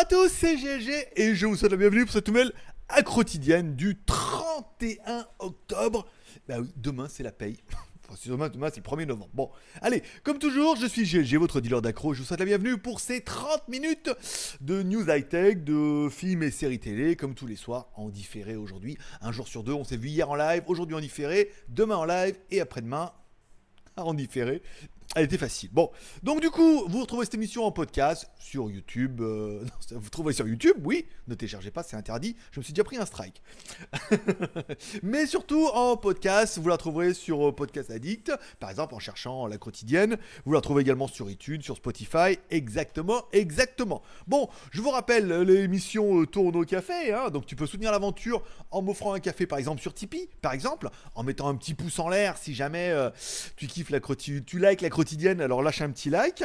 À tous, c'est GG et je vous souhaite la bienvenue pour cette nouvelle quotidienne du 31 octobre. Bah oui, demain c'est la paye. Enfin, demain, demain c'est le 1er novembre. Bon, allez, comme toujours, je suis GG, votre dealer d'accro. Je vous souhaite la bienvenue pour ces 30 minutes de news high-tech, de films et séries télé, comme tous les soirs, en différé aujourd'hui. Un jour sur deux, on s'est vu hier en live, aujourd'hui en différé, demain en live et après-demain en différé. Elle était facile. Bon, donc du coup, vous retrouvez cette émission en podcast sur YouTube. euh, vous trouvez sur YouTube, oui. Ne téléchargez pas, c'est interdit. Je me suis déjà pris un strike. Mais surtout en podcast, vous la trouverez sur euh, Podcast Addict, par exemple en cherchant la quotidienne. Vous la trouvez également sur iTunes, sur Spotify. Exactement, exactement. Bon, je vous rappelle, euh, l'émission tourne au café. hein, donc tu peux soutenir l'aventure en m'offrant un café, par exemple sur Tipeee, par exemple, en mettant un petit pouce en l'air si jamais tu kiffes la quotidienne, tu likes la quotidienne, alors lâche un petit like.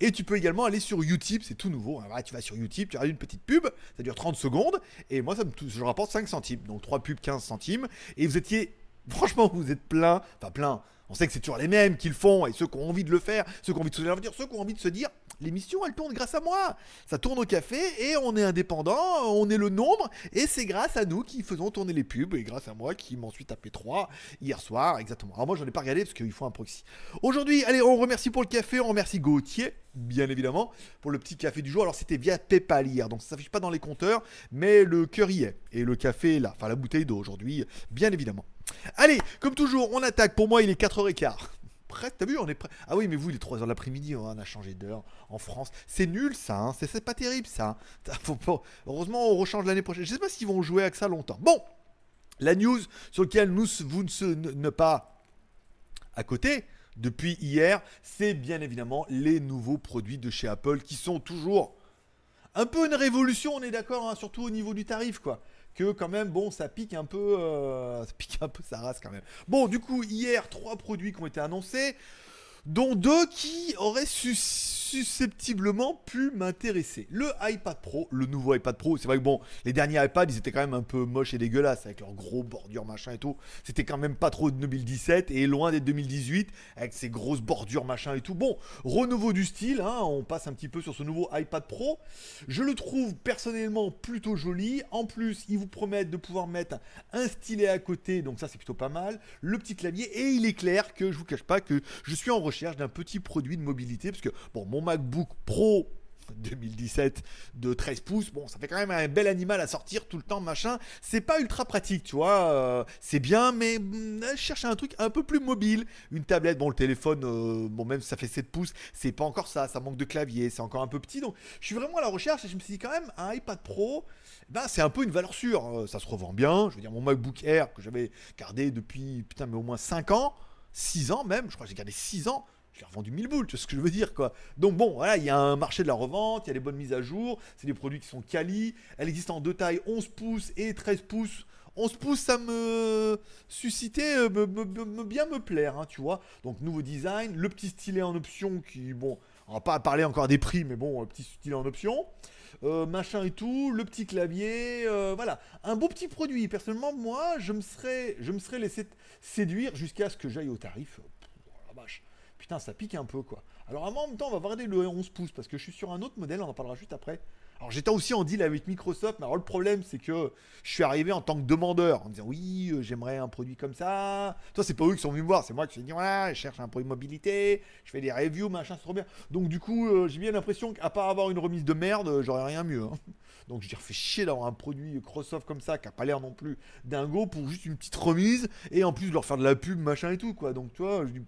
Et tu peux également aller sur Utip, c'est tout nouveau. hein. Tu vas sur Utip, tu as une petite pub, ça dure 30 secondes, et moi ça me je rapporte 5 centimes. Donc 3 pubs, 15 centimes. Et vous étiez, franchement, vous êtes plein, enfin plein. On sait que c'est toujours les mêmes qui le font, et ceux qui ont envie de le faire, ceux qui ont envie de se l'avenir, ceux qui ont envie de se dire, l'émission elle tourne grâce à moi. Ça tourne au café, et on est indépendant, on est le nombre, et c'est grâce à nous qui faisons tourner les pubs, et grâce à moi qui m'en suis tapé 3 hier soir, exactement. Alors moi j'en ai pas regardé parce qu'il faut un proxy. Aujourd'hui, allez, on remercie pour le café, on remercie Gauthier, bien évidemment, pour le petit café du jour. Alors c'était via PayPal hier, donc ça s'affiche pas dans les compteurs, mais le cœur y est. Et le café là, enfin la bouteille d'eau aujourd'hui, bien évidemment. Allez, comme toujours, on attaque. Pour moi, il est 4h15. Prêt, t'as vu, on est prêt. Ah oui, mais vous, il est 3h de l'après-midi, on a changé d'heure en France. C'est nul ça, hein. c'est pas terrible ça. Heureusement, on rechange l'année prochaine. Je sais pas s'ils vont jouer avec ça longtemps. Bon, la news sur laquelle nous, vous ne- ne pas à côté depuis hier, c'est bien évidemment les nouveaux produits de chez Apple qui sont toujours un peu une révolution, on est d'accord, hein, surtout au niveau du tarif, quoi. Que quand même, bon, ça pique un peu, euh, ça pique un peu sa race quand même. Bon, du coup, hier, trois produits qui ont été annoncés, dont deux qui auraient su- susceptiblement pu m'intéresser. Le iPad Pro, le nouveau iPad Pro, c'est vrai que bon, les derniers iPads, ils étaient quand même un peu moches et dégueulasses, avec leurs gros bordures, machin et tout. C'était quand même pas trop de 2017 et loin d'être 2018, avec ces grosses bordures, machin et tout. Bon, renouveau du style, hein, on passe un petit peu sur ce nouveau iPad Pro. Je le trouve personnellement plutôt joli. En plus, ils vous promettent de pouvoir mettre un stylet à côté, donc ça c'est plutôt pas mal. Le petit clavier, et il est clair que je vous cache pas que je suis en recherche d'un petit produit de mobilité, parce que bon, mon MacBook Pro 2017 de 13 pouces, bon, ça fait quand même un bel animal à sortir tout le temps, machin. C'est pas ultra pratique, tu vois. euh, c'est bien, mais mm, je cherche un truc un peu plus mobile. Une tablette, bon, le téléphone, euh, bon, même ça fait 7 pouces, c'est pas encore ça. Ça manque de clavier, c'est encore un peu petit. Donc, je suis vraiment à la recherche et je me suis dit, quand même, un iPad Pro, ben, c'est un peu une valeur sûre. Euh, Ça se revend bien. Je veux dire, mon MacBook Air que j'avais gardé depuis, putain, mais au moins 5 ans, 6 ans même, je crois que j'ai gardé 6 ans. Je l'ai revendu 1000 boules, tu vois ce que je veux dire, quoi. Donc bon, voilà, il y a un marché de la revente, il y a des bonnes mises à jour, c'est des produits qui sont quali. Elle existe en deux tailles, 11 pouces et 13 pouces. 11 pouces, ça me suscitait, euh, me, bien me plaire, hein, tu vois. Donc nouveau design, le petit stylet en option qui, bon, on va pas parler encore des prix, mais bon, le petit stylet en option. Euh, machin et tout, le petit clavier, euh, voilà, un beau petit produit. Personnellement, moi, je me serais, je me serais laissé séduire jusqu'à ce que j'aille au tarif. Oh putain, ça pique un peu quoi. Alors en même temps, on va regarder le 11 pouces parce que je suis sur un autre modèle, on en parlera juste après. Alors j'étais aussi en deal avec Microsoft, mais alors le problème c'est que je suis arrivé en tant que demandeur en disant oui, euh, j'aimerais un produit comme ça. Toi, c'est pas eux qui sont venus me voir, c'est moi qui suis dit voilà, je cherche un produit mobilité, je fais des reviews, machin, c'est trop bien. Donc du coup, euh, j'ai bien l'impression qu'à part avoir une remise de merde, euh, j'aurais rien mieux. hein. Donc je dis, fait chier d'avoir un produit Microsoft comme ça qui a pas l'air non plus dingo pour juste une petite remise et en plus de leur faire de la pub, machin et tout quoi. Donc tu vois, je dis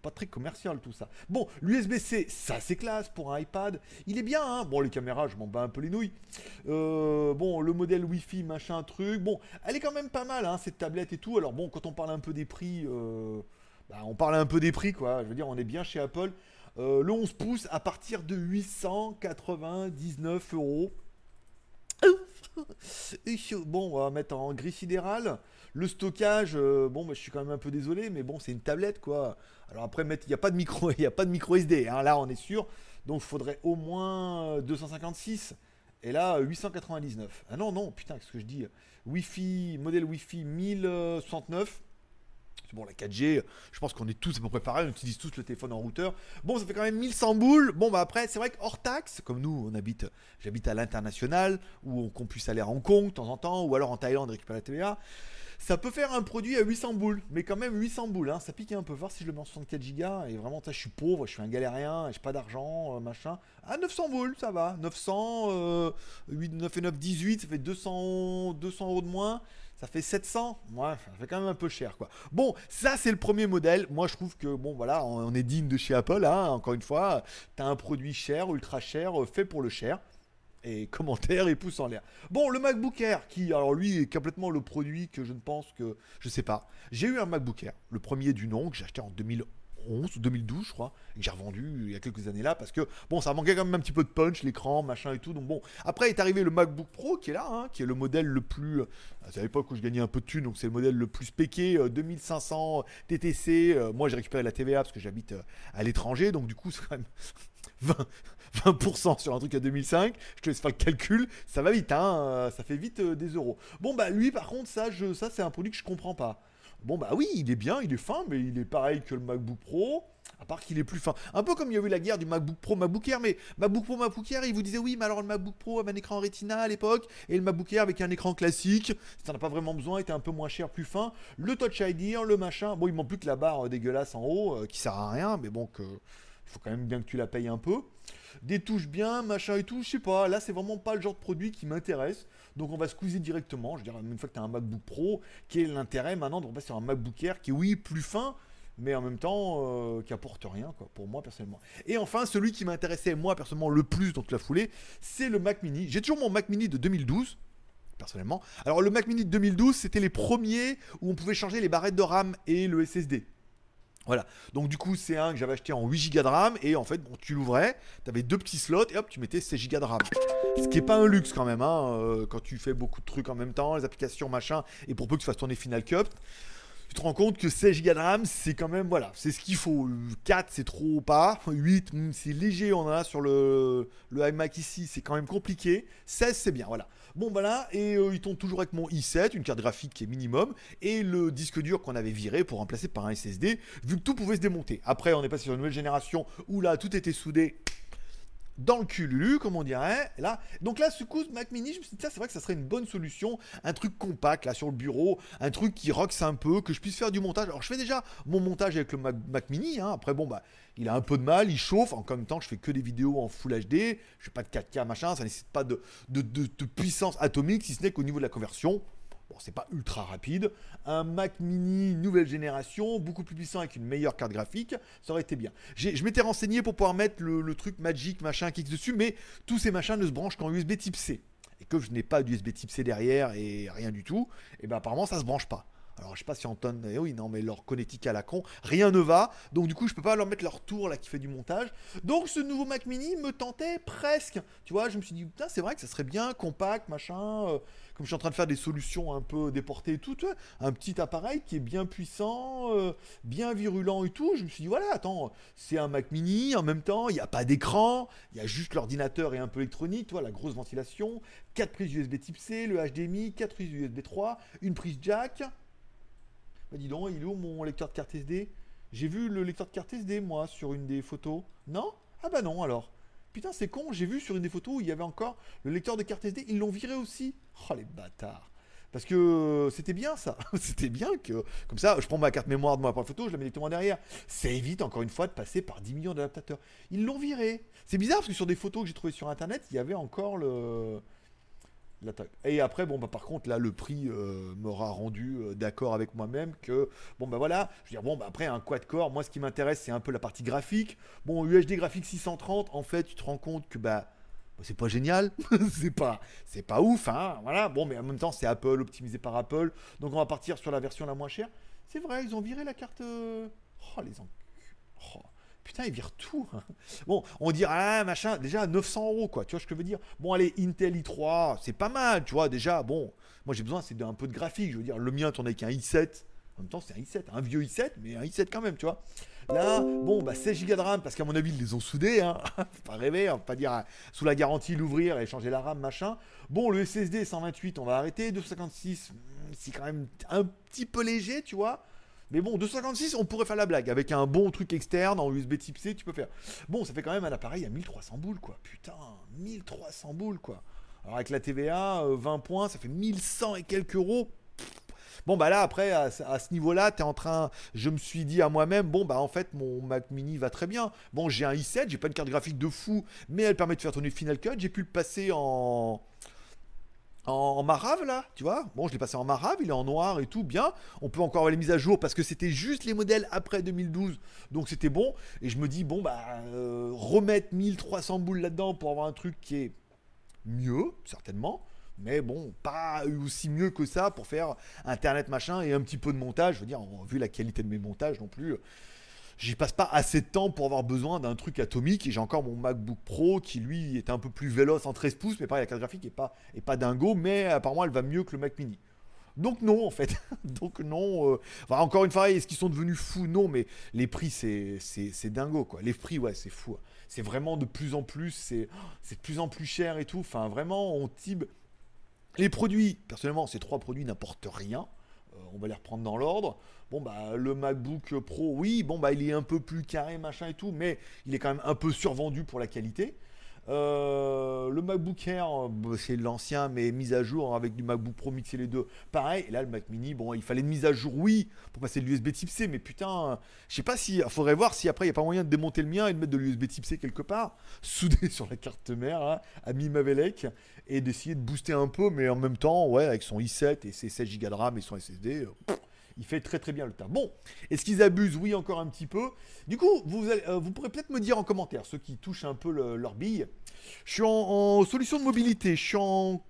pas très commercial tout ça. Bon, l'USB-C, ça c'est classe pour un iPad. Il est bien, hein. Bon, les caméras, je m'en bats un peu les nouilles. Euh, bon, le modèle Wi-Fi, machin, truc. Bon, elle est quand même pas mal, hein, cette tablette et tout. Alors bon, quand on parle un peu des prix, euh, bah, on parle un peu des prix, quoi. Je veux dire, on est bien chez Apple. Euh, le 11 pouces à partir de 899 euros. Bon, on va mettre en gris sidéral. Le stockage, euh, bon, je suis quand même un peu désolé, mais bon, c'est une tablette, quoi. Alors après, il n'y a pas de micro, il a pas de micro SD. hein, là, on est sûr. Donc, il faudrait au moins euh, 256. Et là, 899. Ah non, non, putain, qu'est-ce que je dis? Wi-Fi, modèle Wi-Fi 1069 Bon, la 4G, je pense qu'on est tous à peu près pareil, on utilise tous le téléphone en routeur. Bon, ça fait quand même 1100 boules. Bon, bah après, c'est vrai que hors taxe, comme nous, on habite, j'habite à l'international, où qu'on puisse aller à Hong Kong de temps en temps, ou alors en Thaïlande récupérer la TVA. Ça peut faire un produit à 800 boules, mais quand même 800 boules, hein, ça pique un peu. Voir si je le mets en 64 Go, et vraiment, je suis pauvre, je suis un galérien, j'ai pas d'argent, euh, machin. À 900 boules, ça va. 900, 8, 9 et 9, 18, ça fait 200, 200 euros de moins ça fait 700. Ouais, ça fait quand même un peu cher, quoi. Bon, ça, c'est le premier modèle. Moi, je trouve que, bon, voilà, on est digne de chez Apple, hein, encore une fois. Tu as un produit cher, ultra cher, euh, fait pour le cher. Et commentaire et pouce en l'air. Bon, le MacBook Air, qui, alors lui, est complètement le produit que je ne pense que. Je sais pas. J'ai eu un MacBook Air, le premier du nom, que j'ai acheté en 2011 ou 2012, je crois, que j'ai revendu il y a quelques années là, parce que bon, ça manquait quand même un petit peu de punch, l'écran, machin et tout. Donc bon, après est arrivé le MacBook Pro qui est là, hein, qui est le modèle le plus. Euh, c'est à l'époque où je gagnais un peu de thunes, donc c'est le modèle le plus spéqué, 2500 TTC. moi, j'ai récupéré la TVA parce que j'habite euh, à l'étranger, donc du coup, c'est quand même 20. 20% sur un truc à 2005, je te laisse faire le calcul, ça va vite, hein, euh, ça fait vite des euros. Bon, bah lui, par contre, ça, ça c'est un produit que je comprends pas. Bon, bah oui, il est bien, il est fin, mais il est pareil que le MacBook Pro. À part qu'il est plus fin. Un peu comme il y a eu la guerre du MacBook Pro, MacBook Air, mais MacBook Pro, MacBook Air, il vous disait oui, mais alors le MacBook Pro avait un écran Retina à l'époque, et le MacBook Air avec un écran classique, si t'en as pas vraiment besoin, était un peu moins cher, plus fin. Le Touch ID, le machin, bon, il manque plus que la barre dégueulasse en haut, euh, qui sert à rien, mais bon, que, faut quand même bien que tu la payes un peu. Des touches bien, machin et tout, je sais pas, là c'est vraiment pas le genre de produit qui m'intéresse. Donc on va squeezer directement. Je dirais, une fois que tu as un MacBook Pro, quel est l'intérêt maintenant de repasser sur un MacBook Air qui est, oui, plus fin, mais en même temps euh, qui apporte rien, quoi, pour moi personnellement. Et enfin, celui qui m'intéressait, moi personnellement, le plus dans toute la foulée, c'est le Mac Mini. J'ai toujours mon Mac Mini de 2012 personnellement. Alors le Mac Mini de 2012, c'était les premiers où on pouvait changer les barrettes de RAM et le SSD. Voilà, donc du coup c'est un que j'avais acheté en 8 Go de RAM et en fait bon, tu l'ouvrais, tu avais deux petits slots et hop tu mettais 16 Go de RAM. Ce qui est pas un luxe quand même, hein, euh, quand tu fais beaucoup de trucs en même temps, les applications machin, et pour peu que tu fasses tourner Final Cut, tu te rends compte que 16 Go de RAM, c'est quand même, voilà, c'est ce qu'il faut. 4, c'est trop pas. 8, hmm, c'est léger, on a sur le, le iMac ici, c'est quand même compliqué. 16, c'est bien, voilà. Bon, voilà, et euh, ils toujours avec mon i7, une carte graphique qui est minimum, et le disque dur qu'on avait viré pour remplacer par un SSD, vu que tout pouvait se démonter. Après, on est passé sur une nouvelle génération où là, tout était soudé dans le cululu, comme on dirait. Là, donc là, ce coup, Mac Mini, je me suis dit, c'est vrai que ça serait une bonne solution, un truc compact là sur le bureau, un truc qui roxe un peu, que je puisse faire du montage. Alors, je fais déjà mon montage avec le Mac, Mini. Hein. Après, bon, bah, il a un peu de mal, il chauffe. En même temps, je fais que des vidéos en Full HD. Je fais pas de 4K machin, ça nécessite pas de puissance atomique, si ce n'est qu'au niveau de la conversion. Bon, c'est pas ultra rapide. Un Mac mini nouvelle génération, beaucoup plus puissant avec une meilleure carte graphique, ça aurait été bien. Je m'étais renseigné pour pouvoir mettre le, truc Magic, machin, Kix dessus, mais tous ces machins ne se branchent qu'en USB type C. Et que je n'ai pas d'USB type C derrière et rien du tout, et ben apparemment ça se branche pas. Alors je sais pas si Anton, eh oui non mais leur connectique à la con, rien ne va. Donc du coup je peux pas leur mettre leur tour là qui fait du montage. Donc ce nouveau Mac Mini me tentait presque. Tu vois, je me suis dit putain c'est vrai que ça serait bien compact machin. Euh, comme je suis en train de faire des solutions un peu déportées et tout, un petit appareil qui est bien puissant, euh, bien virulent et tout. Je me suis dit voilà attends c'est un Mac Mini en même temps il n'y a pas d'écran, il y a juste l'ordinateur et un peu électronique, tu vois la grosse ventilation, 4 prises USB Type C, le HDMI, 4 prises USB 3, une prise jack. Bah dis donc, il est où mon lecteur de carte SD J'ai vu le lecteur de carte SD, moi, sur une des photos. Non? Ah bah non, alors. Putain, c'est con, j'ai vu sur une des photos où il y avait encore le lecteur de carte SD. Ils l'ont viré aussi. Oh, les bâtards. Parce que c'était bien ça. c'était bien que. Comme ça, je prends ma carte mémoire de mon appareil photo, je la mets directement derrière. Ça évite encore une fois de passer par 10 millions d'adaptateurs. Ils l'ont viré. C'est bizarre parce que sur des photos que j'ai trouvées sur internet, il y avait encore le. Et après, bon, bah, par contre, là, le prix euh, m'aura rendu euh, d'accord avec moi-même que, bon, bah voilà, je veux dire, bon, bah après, un quad-core, moi, ce qui m'intéresse, c'est un peu la partie graphique. Bon, UHD graphique 630, en fait, tu te rends compte que, bah, bah c'est pas génial, c'est pas, c'est pas ouf, hein, voilà. Bon, mais en même temps, c'est Apple, optimisé par Apple, donc on va partir sur la version la moins chère. C'est vrai, ils ont viré la carte. Euh, oh, les enculés. Oh. Putain, ils virent tout. Hein. Bon, on dit, ah, machin, déjà 900 euros, quoi. Tu vois ce que je veux dire? Bon, allez, Intel i3, c'est pas mal, tu vois, déjà. Bon, moi j'ai besoin, c'est d'un peu de graphique. Je veux dire, le mien tourne avec un i7. En même temps, c'est un i7, un vieux i7, mais un i7 quand même, tu vois. Là, bon, bah 16 Go de RAM, parce qu'à mon avis, ils les ont soudés, hein. pas rêver, on va pas dire euh, sous la garantie l'ouvrir et changer la RAM, machin. Bon, le SSD 128, on va arrêter. 256, hmm, c'est quand même un petit peu léger, tu vois. Mais bon, 256, on pourrait faire la blague. Avec un bon truc externe en USB type C, tu peux faire. Bon, ça fait quand même un appareil à 1300 boules, quoi. Putain, 1300 boules, quoi. Alors avec la TVA, 20 euh, points, ça fait 1100 et quelques euros. Bon, bah là, après, à, ce niveau-là, tu es en train. Je me suis dit à moi-même, bon, bah en fait, mon Mac mini va très bien. Bon, j'ai un i7, j'ai pas une carte graphique de fou, mais elle permet de faire tourner Final Cut. J'ai pu le passer en. En marave là, tu vois? Bon, je l'ai passé en marave, il est en noir et tout, bien. On peut encore avoir les mises à jour parce que c'était juste les modèles après 2012, donc c'était bon. Et je me dis, bon, bah, euh, remettre 1300 boules là-dedans pour avoir un truc qui est mieux, certainement. Mais bon, pas aussi mieux que ça pour faire internet machin et un petit peu de montage. Je veux dire, vu la qualité de mes montages non plus, j'y passe pas assez de temps pour avoir besoin d'un truc atomique. Et j'ai encore mon MacBook Pro qui lui est un peu plus véloce en 13 pouces, mais pareil, la carte graphique est pas, est pas dingo, mais apparemment elle va mieux que le Mac Mini. Donc non, en fait. Donc non. Euh, encore une fois, est-ce qu'ils sont devenus fous? Non, mais les prix, c'est, c'est, dingo, quoi. Les prix, ouais, c'est fou. C'est vraiment de plus en plus, c'est, c'est de plus en plus cher et tout. Enfin, vraiment, on tibe. Les produits, personnellement, ces trois produits n'apportent rien. On va les reprendre dans l'ordre. Bon, bah, le MacBook Pro, oui, bon, bah, il est un peu plus carré, machin et tout, mais il est quand même un peu survendu pour la qualité. Euh, le MacBook Air, bah, c'est l'ancien, mais mise à jour avec du MacBook Pro mixé les deux. Pareil, et là, le Mac Mini, bon, il fallait une mise à jour, oui, pour passer de l'USB type C, mais putain, je sais pas si. Il faudrait voir si après, il n'y a pas moyen de démonter le mien et de mettre de l'USB type C quelque part, soudé sur la carte mère, hein, à mi Mavelec, et d'essayer de booster un peu, mais en même temps, ouais, avec son i7 et ses 16 Go de RAM et son SSD. Euh, il fait très très bien le tas. Bon, est-ce qu'ils abusent? Oui, encore un petit peu. Du coup, vous, euh, vous pourrez peut-être me dire en commentaire, ceux qui touchent un peu leur bille. Je suis en, solution de mobilité, je suis en,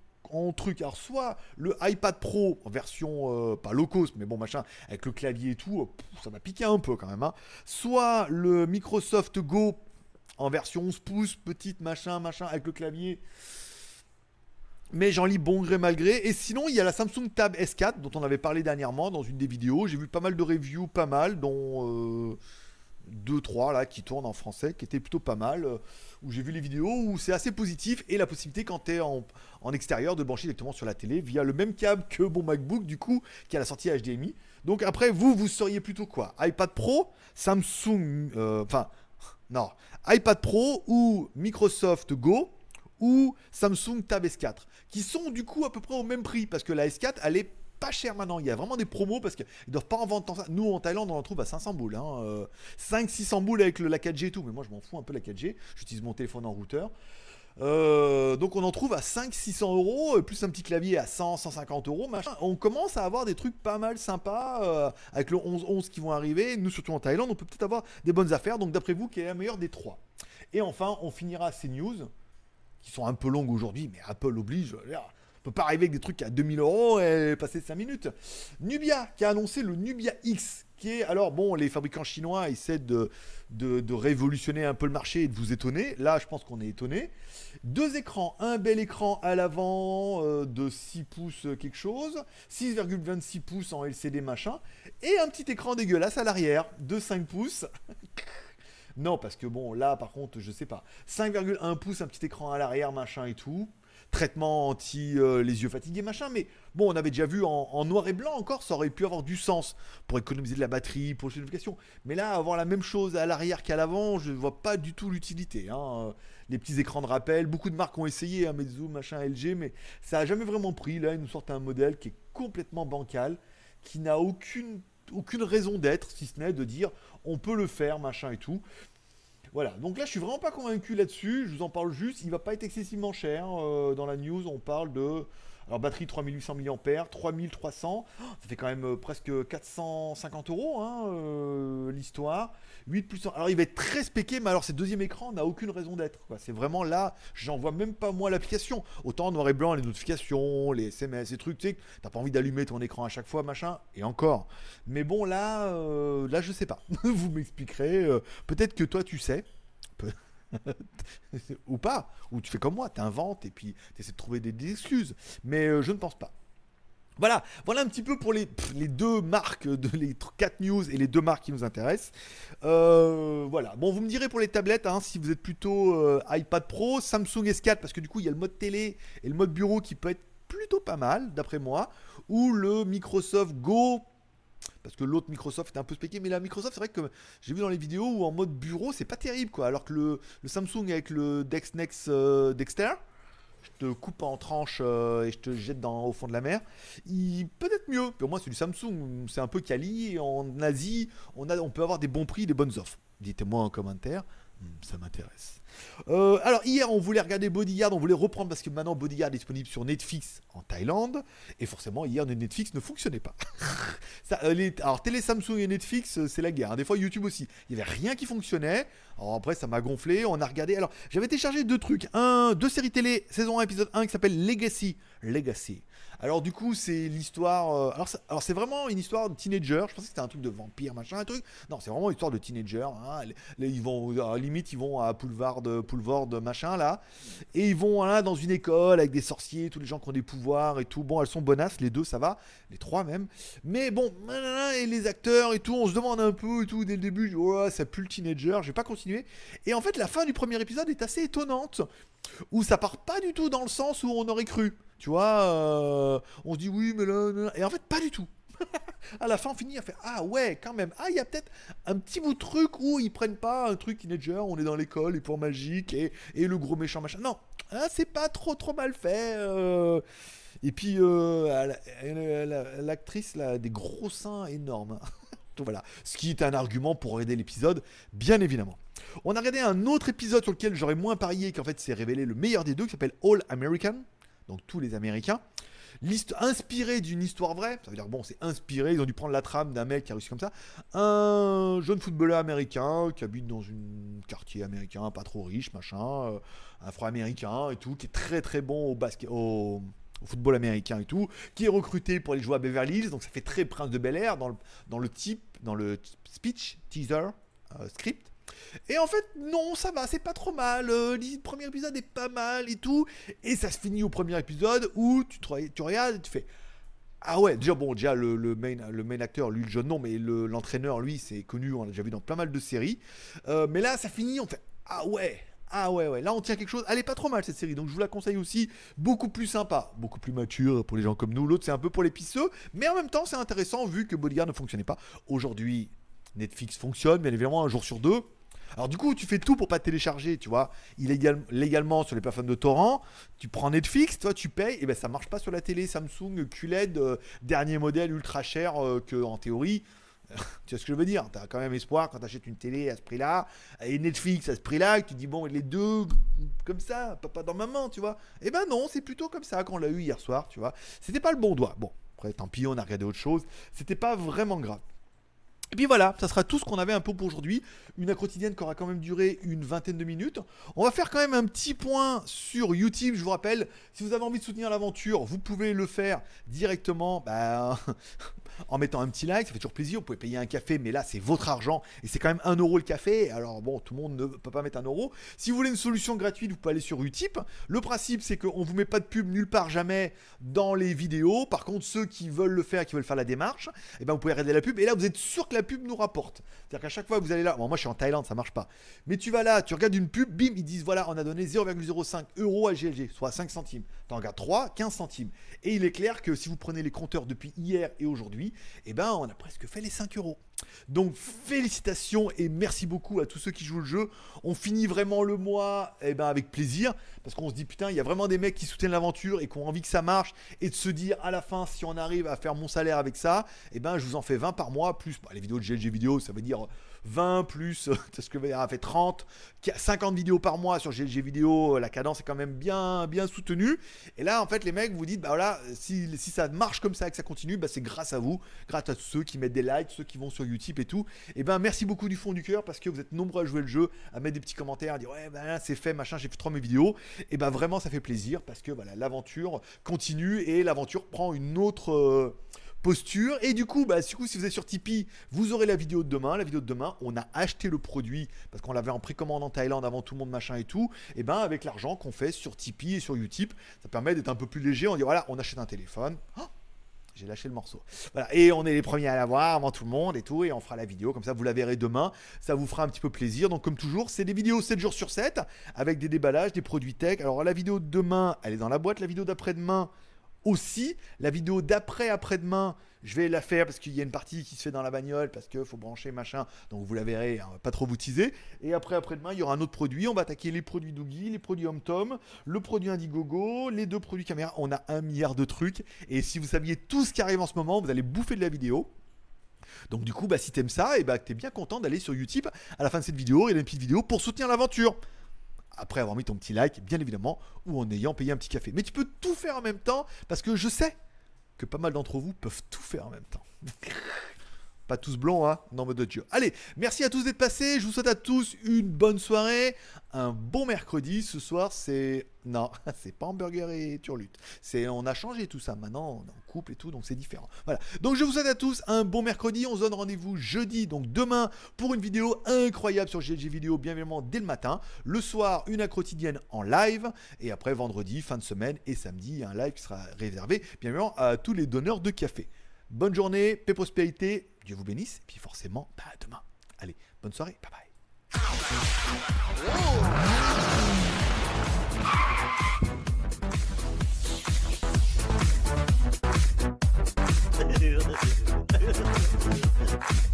truc. Alors, soit le iPad Pro en version, euh, pas low cost, mais bon, machin, avec le clavier et tout, ça m'a piqué un peu quand même. Hein. Soit le Microsoft Go en version 11 pouces, petite, machin, machin, avec le clavier mais j'en lis bon gré mal gré. Et sinon, il y a la Samsung Tab S4 dont on avait parlé dernièrement dans une des vidéos. J'ai vu pas mal de reviews, pas mal, dont 2 euh, 3 là qui tournent en français, qui étaient plutôt pas mal. Euh, où j'ai vu les vidéos où c'est assez positif et la possibilité quand tu es en, extérieur de brancher directement sur la télé via le même câble que mon MacBook du coup qui a la sortie HDMI. Donc après vous vous seriez plutôt quoi? iPad Pro, Samsung, euh, enfin non iPad Pro ou Microsoft Go? Ou Samsung Tab S4, qui sont du coup à peu près au même prix, parce que la S4, elle est pas chère maintenant. Il y a vraiment des promos parce qu'ils doivent pas en vendre tant ça. Nous en Thaïlande, on en trouve à 500 boules. Hein. 5-600 euh, boules avec le, la 4G et tout. Mais moi, je m'en fous un peu la 4G. J'utilise mon téléphone en routeur. Euh, donc on en trouve à 5-600 euros, plus un petit clavier à 100-150 euros. On commence à avoir des trucs pas mal sympas euh, avec le 11-11 qui vont arriver. Nous, surtout en Thaïlande, on peut peut-être avoir des bonnes affaires. Donc d'après vous, quelle est la meilleure des trois? Et enfin, on finira ces news qui sont un peu longues aujourd'hui, mais Apple oblige. On peut pas arriver avec des trucs à 2000 euros et passer 5 minutes. Nubia qui a annoncé le Nubia X, qui est alors bon, les fabricants chinois essaient de, révolutionner un peu le marché et de vous étonner. Là, je pense qu'on est étonné. Deux écrans, un bel écran à l'avant euh, de 6 pouces quelque chose, 6,26 pouces en LCD machin, et un petit écran dégueulasse à l'arrière de 5 pouces. Non, parce que bon, là, par contre, je sais pas. 5,1 pouces, un petit écran à l'arrière, machin et tout. Traitement anti euh, les yeux fatigués, machin. Mais bon, on avait déjà vu en, noir et blanc encore, ça aurait pu avoir du sens pour économiser de la batterie, pour les notifications. Mais là, avoir la même chose à l'arrière qu'à l'avant, je ne vois pas du tout l'utilité. Hein. Les petits écrans de rappel, beaucoup de marques ont essayé, hein, Meizu, machin, LG, mais ça n'a jamais vraiment pris. Là, ils nous sortent un modèle qui est complètement bancal, qui n'a aucune aucune raison d'être, si ce n'est de dire on peut le faire, machin et tout. Voilà, donc là je suis vraiment pas convaincu là-dessus, je vous en parle juste, il va pas être excessivement cher. Euh, dans la news, on parle de alors batterie 3800 mAh, 3300, ça fait quand même euh, presque 450 euros hein, euh, l'histoire. 8 plus Alors il va être très spéqué, mais alors ce deuxième écran n'a aucune raison d'être. C'est vraiment là, j'en vois même pas moi l'application. Autant noir et blanc, les notifications, les SMS, les trucs, tu sais, t'as pas envie d'allumer ton écran à chaque fois, machin, et encore. Mais bon là, euh, là je sais pas. Vous m'expliquerez. Peut-être que toi tu sais. ou pas, ou tu fais comme moi, tu inventes et puis tu essaies de trouver des, excuses. Mais euh, je ne pense pas. Voilà, voilà un petit peu pour les, deux marques, de, les quatre news et les deux marques qui nous intéressent. Euh, voilà, bon, vous me direz pour les tablettes, hein, si vous êtes plutôt euh, iPad Pro, Samsung S4, parce que du coup, il y a le mode télé et le mode bureau qui peut être plutôt pas mal, d'après moi, ou le Microsoft Go parce que l'autre Microsoft était un peu spéqué, mais la Microsoft, c'est vrai que j'ai vu dans les vidéos où en mode bureau, c'est pas terrible quoi. Alors que le, Samsung avec le Dex Next euh, Dexter, je te coupe en tranches euh, et je te jette dans, au fond de la mer, il peut-être mieux. Pour moi, c'est du Samsung, c'est un peu quali. En Asie, on, on peut avoir des bons prix, des bonnes offres. Dites-moi en commentaire, ça m'intéresse. Euh, alors hier on voulait regarder Bodyguard, on voulait reprendre parce que maintenant Bodyguard est disponible sur Netflix en Thaïlande et forcément hier Netflix ne fonctionnait pas. Euh, alors télé Samsung et Netflix euh, c'est la guerre, des fois YouTube aussi. Il n'y avait rien qui fonctionnait. Après ça m'a gonflé, on a regardé. Alors j'avais téléchargé deux trucs, un, deux séries télé saison 1 épisode 1 qui s'appelle Legacy. Legacy. Alors du coup, c'est l'histoire. Euh, alors, c'est vraiment une histoire de teenager. Je pensais que c'était un truc de vampire, machin, un truc. Non, c'est vraiment une histoire de teenager. Hein. ils vont, à limite, ils vont à Poulvard, Poulvard, machin là, et ils vont là dans une école avec des sorciers, tous les gens qui ont des pouvoirs et tout. Bon, elles sont bonasses, les deux, ça va, les trois même. Mais bon, et les acteurs et tout, on se demande un peu et tout dès le début. Oh, ça pue le teenager. Je vais pas continuer. Et en fait, la fin du premier épisode est assez étonnante, où ça part pas du tout dans le sens où on aurait cru. Tu vois, euh, on se dit oui, mais là, et en fait, pas du tout. à la fin, on finit à faire Ah ouais, quand même. Ah, il y a peut-être un petit bout de truc où ils prennent pas un truc teenager, on est dans l'école, les points magiques et, et, le gros méchant machin. Non, ah, c'est pas trop trop mal fait. Euh. Et puis, euh, l'actrice, là, des gros seins énormes. Donc voilà, ce qui est un argument pour aider l'épisode, bien évidemment. On a regardé un autre épisode sur lequel j'aurais moins parié, qu'en fait c'est révélé le meilleur des deux, qui s'appelle All American donc tous les Américains. Liste inspirée d'une histoire vraie, ça veut dire bon, c'est inspiré, ils ont dû prendre la trame d'un mec qui a réussi comme ça. Un jeune footballeur américain qui habite dans un quartier américain, pas trop riche, machin, euh, afro-américain et tout, qui est très très bon au basket, au, football américain et tout, qui est recruté pour aller jouer à Beverly Hills, donc ça fait très Prince de Bel Air dans le, dans le type, dans le speech, teaser, euh, script. Et en fait, non, ça va, c'est pas trop mal. Euh, le premier épisode est pas mal et tout. Et ça se finit au premier épisode où tu, regardes et tu fais. Ah ouais, déjà, bon, déjà, le, main, le main acteur, lui, le jeune, non, mais l'entraîneur, lui, c'est connu, on l'a déjà vu dans pas mal de séries. Euh, mais là, ça finit, on fait Ah ouais, ah ouais, ouais, là on tient quelque chose. Elle est pas trop mal cette série, donc je vous la conseille aussi. Beaucoup plus sympa, beaucoup plus mature pour les gens comme nous. L'autre, c'est un peu pour les pisseux, mais en même temps, c'est intéressant vu que Bodyguard ne fonctionnait pas. Aujourd'hui, Netflix fonctionne, bien évidemment, un jour sur deux. Alors du coup, tu fais tout pour pas télécharger, tu vois, légalement sur les plateformes de torrent. Tu prends Netflix, toi, tu payes, et ben ça marche pas sur la télé Samsung QLED euh, dernier modèle ultra cher euh, que en théorie. tu vois ce que je veux dire? Tu as quand même espoir quand tu achètes une télé à ce prix-là et Netflix à ce prix-là, tu dis bon, les deux comme ça, pas, dans ma main, tu vois. Eh ben non, c'est plutôt comme ça qu'on l'a eu hier soir, tu vois. C'était pas le bon doigt. Bon, après tant pis, on a regardé autre chose. C'était pas vraiment grave. Et puis voilà, ça sera tout ce qu'on avait un peu pour aujourd'hui. Une quotidienne qui aura quand même duré une vingtaine de minutes. On va faire quand même un petit point sur YouTube. Je vous rappelle, si vous avez envie de soutenir l'aventure, vous pouvez le faire directement. Bah, en mettant un petit like, ça fait toujours plaisir. Vous pouvez payer un café, mais là, c'est votre argent et c'est quand même un euro le café. Alors bon, tout le monde ne peut pas mettre un euro. Si vous voulez une solution gratuite, vous pouvez aller sur Utip. Le principe, c'est qu'on vous met pas de pub nulle part jamais dans les vidéos. Par contre, ceux qui veulent le faire, qui veulent faire la démarche, eh ben, vous pouvez regarder la pub et là, vous êtes sûr que la pub nous rapporte. C'est-à-dire qu'à chaque fois vous allez là, bon, moi je suis en Thaïlande, ça marche pas. Mais tu vas là, tu regardes une pub, bim, ils disent voilà, on a donné 0,05 euros à GLG, soit 5 centimes. Tu en regardes 3, 15 centimes. Et il est clair que si vous prenez les compteurs depuis hier et aujourd'hui, eh ben, on a presque fait les 5 euros. Donc félicitations et merci beaucoup à tous ceux qui jouent le jeu. On finit vraiment le mois eh ben, avec plaisir parce qu'on se dit putain, il y a vraiment des mecs qui soutiennent l'aventure et qui ont envie que ça marche et de se dire à la fin, si on arrive à faire mon salaire avec ça, eh ben, je vous en fais 20 par mois plus bah, les de GLG vidéo, ça veut dire 20 plus, ce que ça fait 30, 50 vidéos par mois sur GLG vidéo, la cadence est quand même bien, bien soutenue. Et là, en fait, les mecs vous dites, bah voilà, si, ça marche comme ça et que ça continue, bah c'est grâce à vous, grâce à ceux qui mettent des likes, ceux qui vont sur YouTube et tout. Et ben merci beaucoup du fond du cœur parce que vous êtes nombreux à jouer le jeu, à mettre des petits commentaires, à dire ouais, ben c'est fait, machin, j'ai fait trop mes vidéos. Et ben vraiment, ça fait plaisir parce que voilà, l'aventure continue et l'aventure prend une autre. Euh, posture. Et du coup, bah, du coup, si vous êtes sur Tipeee, vous aurez la vidéo de demain. La vidéo de demain, on a acheté le produit parce qu'on l'avait en précommande en Thaïlande avant tout le monde, machin et tout. Et ben avec l'argent qu'on fait sur Tipeee et sur Utip, ça permet d'être un peu plus léger. On dit voilà, on achète un téléphone. Oh, j'ai lâché le morceau. Voilà. Et on est les premiers à l'avoir avant tout le monde et tout. Et on fera la vidéo. Comme ça, vous la verrez demain. Ça vous fera un petit peu plaisir. Donc, comme toujours, c'est des vidéos 7 jours sur 7 avec des déballages, des produits tech. Alors, la vidéo de demain, elle est dans la boîte. La vidéo d'après-demain, aussi. La vidéo d'après, après-demain, je vais la faire parce qu'il y a une partie qui se fait dans la bagnole, parce qu'il faut brancher, machin. Donc vous la verrez, hein, pas trop vous teaser. Et après, après-demain, il y aura un autre produit. On va attaquer les produits Doogie, les produits HomeTom, le produit Indiegogo, les deux produits caméra. On a un milliard de trucs. Et si vous saviez tout ce qui arrive en ce moment, vous allez bouffer de la vidéo. Donc du coup, bah, si t'aimes ça, et bah, t'es bien content d'aller sur YouTube à la fin de cette vidéo et une petite vidéo pour soutenir l'aventure après avoir mis ton petit like, bien évidemment, ou en ayant payé un petit café. Mais tu peux tout faire en même temps, parce que je sais que pas mal d'entre vous peuvent tout faire en même temps. pas tous blancs, hein, mode de Dieu. Allez, merci à tous d'être passés. Je vous souhaite à tous une bonne soirée, un bon mercredi. Ce soir, c'est. Non, c'est pas hamburger et turlute. C'est... On a changé tout ça. Maintenant, on est en couple et tout, donc c'est différent. Voilà. Donc, je vous souhaite à tous un bon mercredi. On se donne rendez-vous jeudi, donc demain, pour une vidéo incroyable sur GLG Vidéo, bien évidemment, dès le matin. Le soir, une quotidienne en live. Et après, vendredi, fin de semaine et samedi, un live qui sera réservé, bien évidemment, à tous les donneurs de café. Bonne journée, paix prospérité, Dieu vous bénisse. Et puis forcément, bah, demain. Allez, bonne soirée. Bye bye.